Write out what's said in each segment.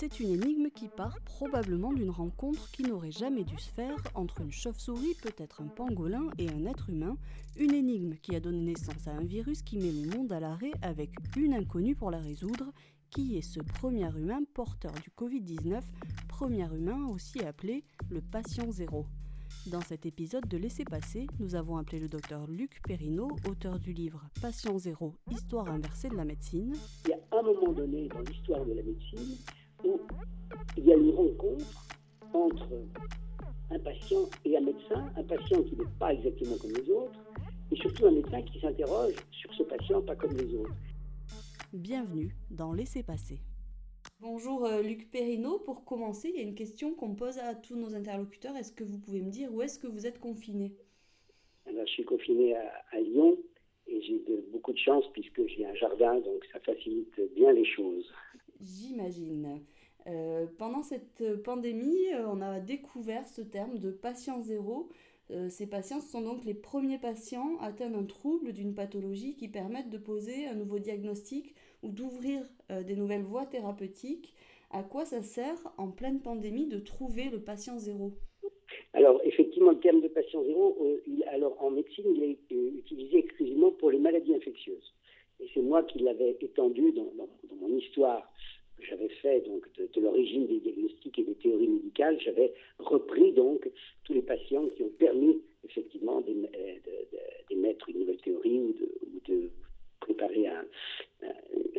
C'est une énigme qui part probablement d'une rencontre qui n'aurait jamais dû se faire entre une chauve-souris, peut-être un pangolin, et un être humain. Une énigme qui a donné naissance à un virus qui met le monde à l'arrêt avec une inconnue pour la résoudre. Qui est ce premier humain porteur du Covid-19 Premier humain aussi appelé le patient zéro. Dans cet épisode de Laisser passer, nous avons appelé le docteur Luc Perrineau, auteur du livre Patient zéro, histoire inversée de la médecine. Il y a un moment donné dans l'histoire de la médecine où il y a une rencontre entre un patient et un médecin, un patient qui n'est pas exactement comme les autres, et surtout un médecin qui s'interroge sur ce patient pas comme les autres. Bienvenue dans Laisser passer. Bonjour euh, Luc Perrineau. Pour commencer, il y a une question qu'on pose à tous nos interlocuteurs. Est-ce que vous pouvez me dire où est-ce que vous êtes confiné? Alors, Je suis confiné à, Lyon et j'ai beaucoup de chance puisque j'ai un jardin, donc ça facilite bien les choses. J'imagine. Euh, pendant cette pandémie, euh, on a découvert ce terme de patient zéro. ces patients sont donc les premiers patients atteints d'un trouble, d'une pathologie qui permettent de poser un nouveau diagnostic ou d'ouvrir euh, des nouvelles voies thérapeutiques. À quoi ça sert en pleine pandémie de trouver le patient zéro? Alors, effectivement, le terme de patient zéro, euh, alors en médecine, il est euh, utilisé exclusivement pour les maladies infectieuses. Et c'est moi qui l'avais étendu dans, mon histoire j'avais fait donc de, l'origine des diagnostics et des théories médicales. J'avais repris donc tous les patients qui ont permis effectivement d'émettre une nouvelle théorie ou de préparer un,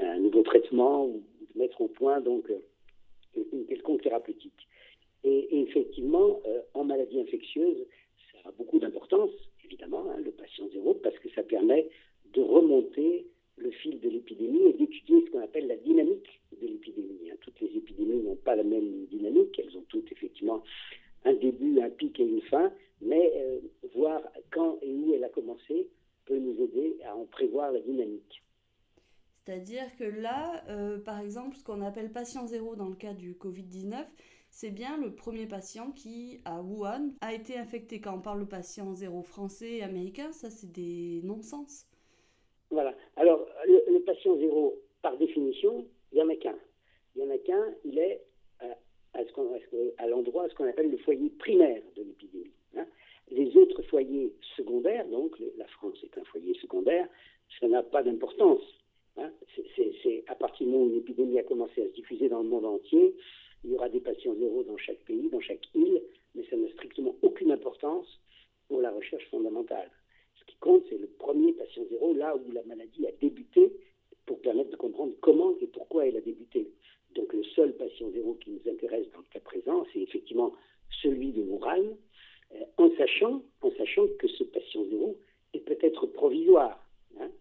un, nouveau traitement ou de mettre au point donc euh, une quelconque thérapeutique. Et, effectivement, euh, en maladie infectieuse, ça a beaucoup d'importance, évidemment, hein, le patient zéro, parce que ça permet de remonter le fil de l'épidémie et d'étudier ce qu'on appelle la dynamique de l'épidémie. Hein. Toutes les épidémies n'ont pas la même dynamique, elles ont toutes effectivement un début, un pic et une fin, mais euh, voir quand et où elle a commencé peut nous aider à en prévoir la dynamique. C'est-à-dire que là, euh, par exemple, ce qu'on appelle patient zéro dans le cas du Covid-19, c'est bien le premier patient qui, à Wuhan, a été infecté. Quand on parle de patient zéro français et américain, ça c'est des non-sens. Voilà. Alors, le, patient zéro, par définition, il n'y en a qu'un. Il n'y en a qu'un, il est à, à, à l'endroit, ce qu'on appelle le foyer primaire de l'épidémie. Hein. Les autres foyers secondaires, donc la France est un foyer secondaire, ça n'a pas d'importance. Hein. C'est à partir du moment où l'épidémie a commencé à se diffuser dans le monde entier, il y aura des patients zéro dans chaque pays, dans chaque île, mais ça n'a strictement aucune importance pour la recherche fondamentale. Compte, c'est le premier patient zéro, là où la maladie a débuté, pour permettre de comprendre comment et pourquoi elle a débuté. Donc le seul patient zéro qui nous intéresse dans le cas présent, c'est effectivement celui de Wuhan, euh, en, sachant, en sachant que ce patient zéro est peut-être provisoire. Hein.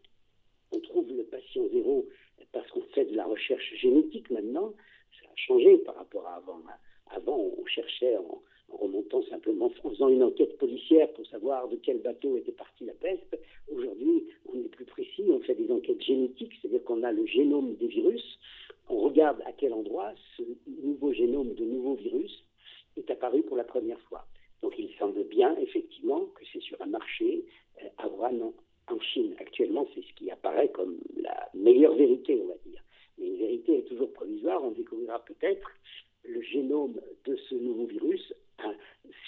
On trouve le patient zéro parce qu'on fait de la recherche génétique maintenant. Ça a changé par rapport à avant. Hein. Avant, on cherchait en, remontant simplement, en faisant une enquête policière pour savoir de quel bateau était partie la peste. Aujourd'hui, on est plus précis, on fait des enquêtes génétiques, c'est-à-dire qu'on a le génome des virus, on regarde à quel endroit ce nouveau génome de nouveaux virus est apparu pour la première fois. Donc il semble bien, effectivement, que c'est sur un marché à Wuhan, en Chine. Actuellement, c'est ce qui apparaît comme la meilleure vérité, on va dire. Mais une vérité est toujours provisoire. On découvrira peut-être le génome de ce nouveau virus hein,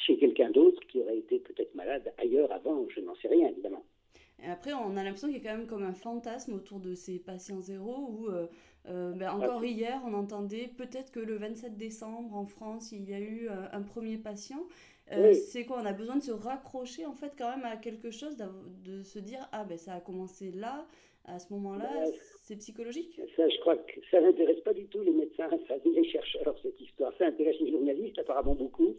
chez quelqu'un d'autre qui aurait été peut-être malade ailleurs avant. Je n'en sais rien, évidemment. Et après, on a l'impression qu'il y a quand même comme un fantasme autour de ces patients zéro où, euh, euh, ben, encore hier, on entendait peut-être que le 27 décembre, en France, il y a eu un premier patient. Euh, c'est quoi On a besoin de se raccrocher en fait quand même à quelque chose, de se dire ah ben ça a commencé là, à ce moment-là, c'est psychologique? Ça, je crois que ça n'intéresse pas du tout les médecins, ça, les chercheurs cette histoire. Ça intéresse les journalistes apparemment beaucoup,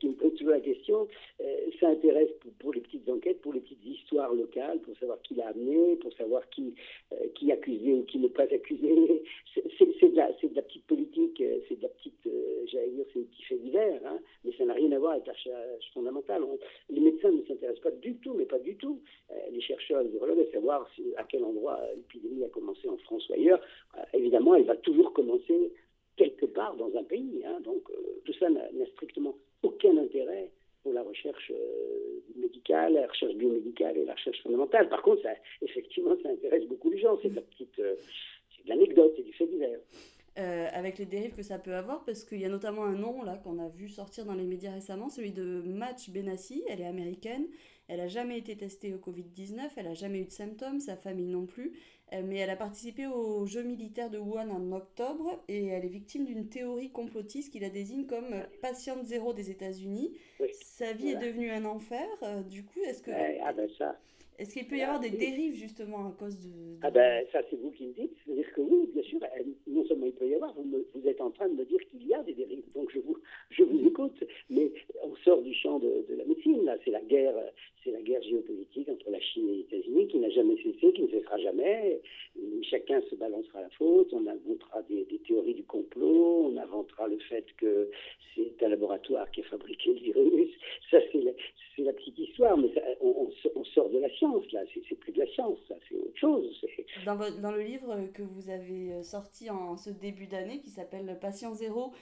qu'ils me posent toujours la question. Euh, ça intéresse pour, les petites enquêtes, pour les petites histoires locales, pour savoir qui l'a amené, pour savoir qui euh, qui accusé ou qui n'est pas accusé. C'est de la petite politique, c'est de la petite, j'allais dire, c'est des petits faits divers, hein, mais ça n'a rien à voir avec la recherche fondamentale. les médecins ne s'intéressent pas du tout, mais pas du tout. Euh, les chercheurs, les virologues, à savoir à quel endroit l'épidémie a commencé en France ou ailleurs. Euh, évidemment, elle va toujours commencer quelque part dans un pays. Hein. donc euh, tout ça n'a strictement aucun intérêt pour la recherche médicale, la recherche biomédicale et la recherche fondamentale. Par contre, ça, effectivement, ça intéresse beaucoup les gens. C'est de la petite, c'est de l'anecdote, c'est du fait divers. avec les dérives que ça peut avoir, parce qu'il y a notamment un nom là qu'on a vu sortir dans les médias récemment, celui de Match Benassi. Elle est américaine, elle n'a jamais été testée au Covid-19, elle n'a jamais eu de symptômes, sa famille non plus, euh, mais elle a participé aux Jeux militaires de Wuhan en octobre et elle est victime d'une théorie complotiste qui la désigne comme patiente zéro des États-Unis. Sa vie est devenue un enfer. Euh, du coup, est-ce que... ah ben ça. Est-ce qu'il peut y avoir des dérives justement à cause de... Ah ben ça c'est vous qui me dites. C'est-à-dire que oui, bien sûr, non seulement il peut y avoir, vous, vous êtes en train de me dire qu'il y a des dérives. Donc je vous, je vous écoute. Mais on sort du champ de, de la médecine. Là, c'est la guerre, c'est la guerre géopolitique entre la Chine et les États-Unis qui n'a jamais cessé, qui ne cessera jamais. Chacun se balancera la faute. On inventera des, théories du complot. On inventera le fait que c'est un laboratoire qui a fabriqué le virus. Ça c'est la, petite histoire. Mais on, sort de la science là. C'est plus de la science. Ça c'est autre chose. Dans, dans le livre que vous avez sorti en ce début d'année qui s'appelle Patient Zéro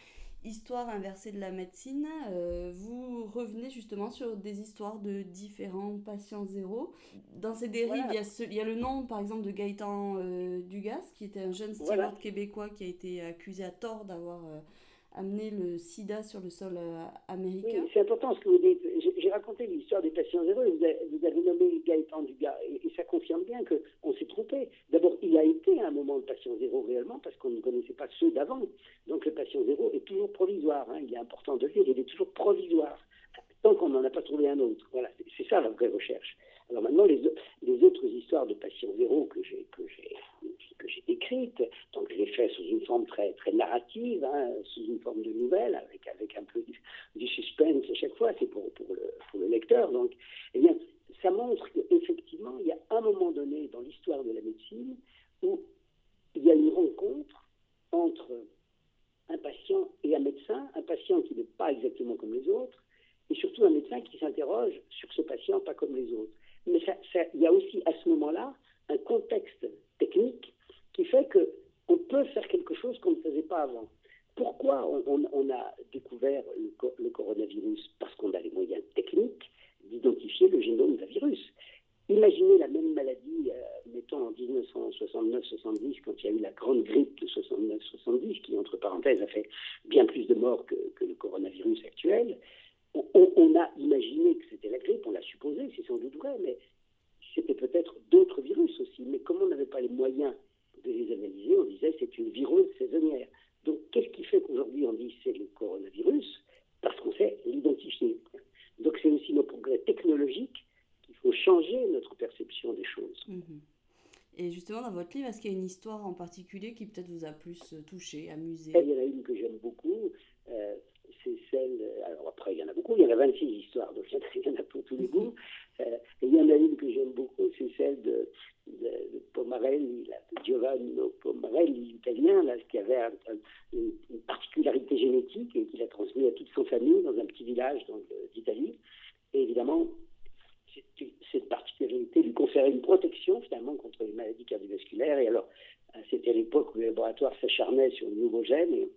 Histoire inversée de la médecine, euh, vous revenez justement sur des histoires de différents patients zéro. Dans ces dérives, il, y a il, y a le nom par exemple de Gaëtan euh, Dugas, qui était un jeune steward québécois qui a été accusé à tort d'avoir euh, amené le sida sur le sol américain. c'est important ce que vous dites. J'ai raconté l'histoire des patients zéro et vous avez, vous avez nommé Gaëtan Dugas. Et, et ça confirme bien qu'on s'est trompé. D'abord, il a moment le patient zéro réellement parce qu'on ne connaissait pas ceux d'avant. Donc le patient zéro est toujours provisoire. Hein. Il est important de le dire, il est toujours provisoire. Tant qu'on n'en a pas trouvé un autre. Voilà, c'est ça la vraie recherche. Alors maintenant, les, les autres histoires de patients zéro que j'ai que j'ai que décrites, donc je les fais sous une forme très très narrative, hein, sous une forme de nouvelle, avec avec un peu du, du suspense à chaque fois. C'est pour pour le, pour le lecteur. Donc, eh bien, ça montre qu'effectivement, il y a un moment donné dans l'histoire de la médecine où il y a une rencontre entre un patient et un médecin, un patient qui n'est pas exactement comme les autres, et surtout un médecin qui s'interroge sur ce patient pas comme les autres. Mais ça, ça, il y a aussi à ce moment-là un contexte technique qui fait qu'on peut faire quelque chose qu'on ne pas avant. Pourquoi on, a découvert le, coronavirus? Parce qu'on a les moyens techniques d'identifier le génome d'un virus. Imaginez la même maladie, euh, mettons en 1969-70, quand il y a eu la grande grippe de 69-70, qui, entre parenthèses, a fait bien plus de morts que, le coronavirus actuel. On, on a imaginé que c'était la grippe, on l'a supposé, c'est sans doute vrai, mais c'était peut-être d'autres virus aussi. Mais comme on n'avait pas les moyens de les analyser, on disait c'est une virose saisonnière. Donc qu'est-ce qui fait qu'aujourd'hui on dit c'est le coronavirus? Parce qu'on sait l'identifier. Donc c'est aussi nos progrès technologiques faut changer notre perception des choses. Mmh. Et justement, dans votre livre, est-ce qu'il y a une histoire en particulier qui peut-être vous a plus euh, touché, amusé? Il y en a une que j'aime beaucoup. Euh, c'est celle. Alors après, il y en a beaucoup. Il y en a 26 histoires, donc il y en a pour tous les goûts. Euh, et il y en a une que j'aime beaucoup, c'est celle de, de, Pomarelli, Giovanni Pomarelli, italien, là, qui avait un, un, une, particularité génétique et qu'il a transmis à toute son famille dans un petit village d'Italie. Et évidemment, cette particularité lui conférait une protection finalement contre les maladies cardiovasculaires. Et alors, c'était l'époque où le laboratoire s'acharnait sur le nouveau gène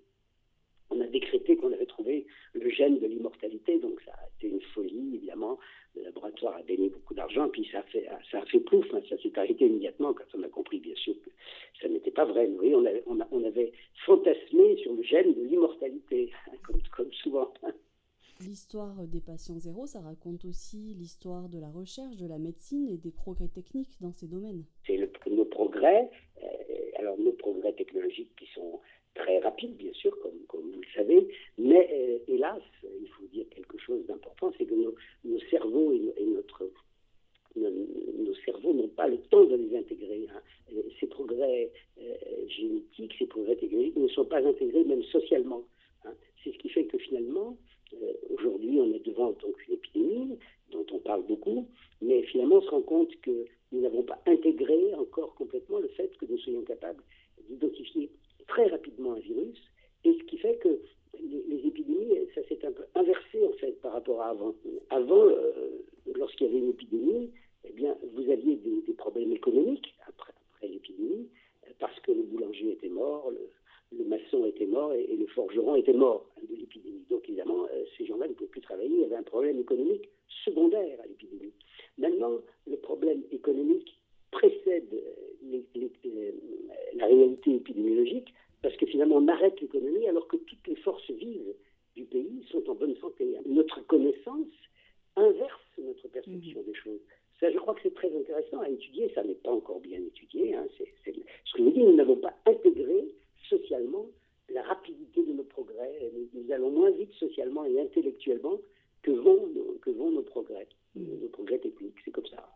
on a décrété qu'on avait trouvé le gène de l'immortalité. Donc ça a été une folie, évidemment. Le laboratoire a gagné beaucoup d'argent, puis ça a fait, ça a fait plouf. Hein. Ça s'est arrêté immédiatement quand on a compris, bien sûr, que ça n'était pas vrai. Oui, on avait, on, a, on avait fantasmé sur le gène de l'immortalité, hein, comme, comme souvent. L'histoire des patients zéro, ça raconte aussi l'histoire de la recherche, de la médecine et des progrès techniques dans ces domaines. C'est nos progrès, euh, alors nos progrès technologiques qui sont très rapides, bien sûr, comme, comme vous le savez, mais euh, hélas, il faut dire quelque chose d'important, c'est que nos, nos, cerveaux et, et notre nos, nos cerveaux n'ont pas le temps de les intégrer. Hein. Ces progrès euh, génétiques, ces progrès technologiques ne sont pas intégrés même socialement. Hein. C'est ce qui fait que finalement, euh, Aujourd'hui, on est dont on parle beaucoup, mais finalement, on se rend compte que nous n'avons pas intégré encore complètement le fait que nous soyons capables d'identifier très rapidement un virus, et ce qui fait que les, épidémies, ça s'est un peu inversé en fait par rapport à avant. Avant, euh, lorsqu'il y avait une épidémie, eh bien, vous aviez des, des problèmes économiques après, après l'épidémie, parce que le boulanger était mort, le, le maçon était mort et, et, le forgeron était mort de l'épidémie. Donc évidemment, euh, ces gens-là ne pouvaient plus travailler. Il y avait un problème économique secondaire à l'épidémie. Maintenant, le problème économique précède les, les, les, la réalité épidémiologique parce que finalement on arrête l'économie alors que toutes les forces vives du pays sont en bonne santé. Notre connaissance inverse notre perception mmh. des choses. Ça, je crois que c'est très intéressant à étudier. Ça n'est pas encore bien étudié. Hein. C'est, Ce que je veux dire, nous n'avons pas intégré socialement la rapidité de nos progrès. Nous, allons moins vite socialement et intellectuellement que vont nos, que vont nos progrès, mmh. nos progrès techniques. C'est comme ça.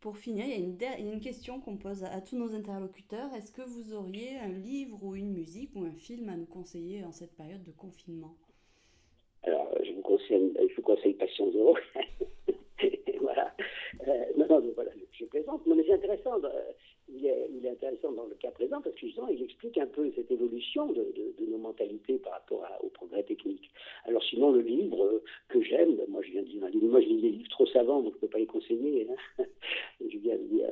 Pour finir, il y, a une, question qu'on pose à, tous nos interlocuteurs. Est-ce que vous auriez un livre ou une musique ou un film à nous conseiller en cette période de confinement? Alors, je vous conseille, je vous conseille Passion Zéro. voilà. Euh, non, non, voilà, je plaisante. Non, mais c'est intéressant. Euh, il, est, intéressant dans le cas présent parce que justement, il explique un peu cette évolution de, nos mentalités par rapport technique. Sinon, le livre que j'aime, moi, je viens de dire. Moi, je lis des livres trop savants, donc je ne peux pas les conseiller. Hein. Je viens de lire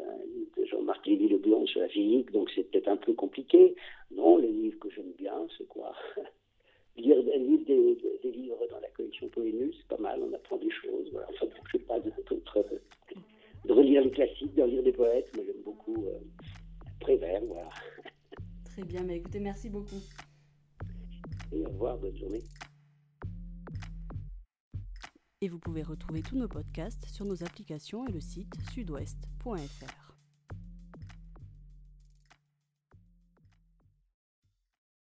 Jean-Marc Lévy-Leblanc sur la physique, donc c'est peut-être un peu compliqué. Non, les livres que j'aime bien, c'est quoi? Lire, des, des, livres dans la collection Polémus, c'est pas mal, on apprend des choses. Voilà. Enfin, je sais pas, de, relire les classiques, de relire des poètes. Moi, j'aime beaucoup euh, Prévert, voilà. Très bien, mais écoutez, merci beaucoup. Et au revoir, bonne journée. Et vous pouvez retrouver tous nos podcasts sur nos applications et le site sudouest.fr.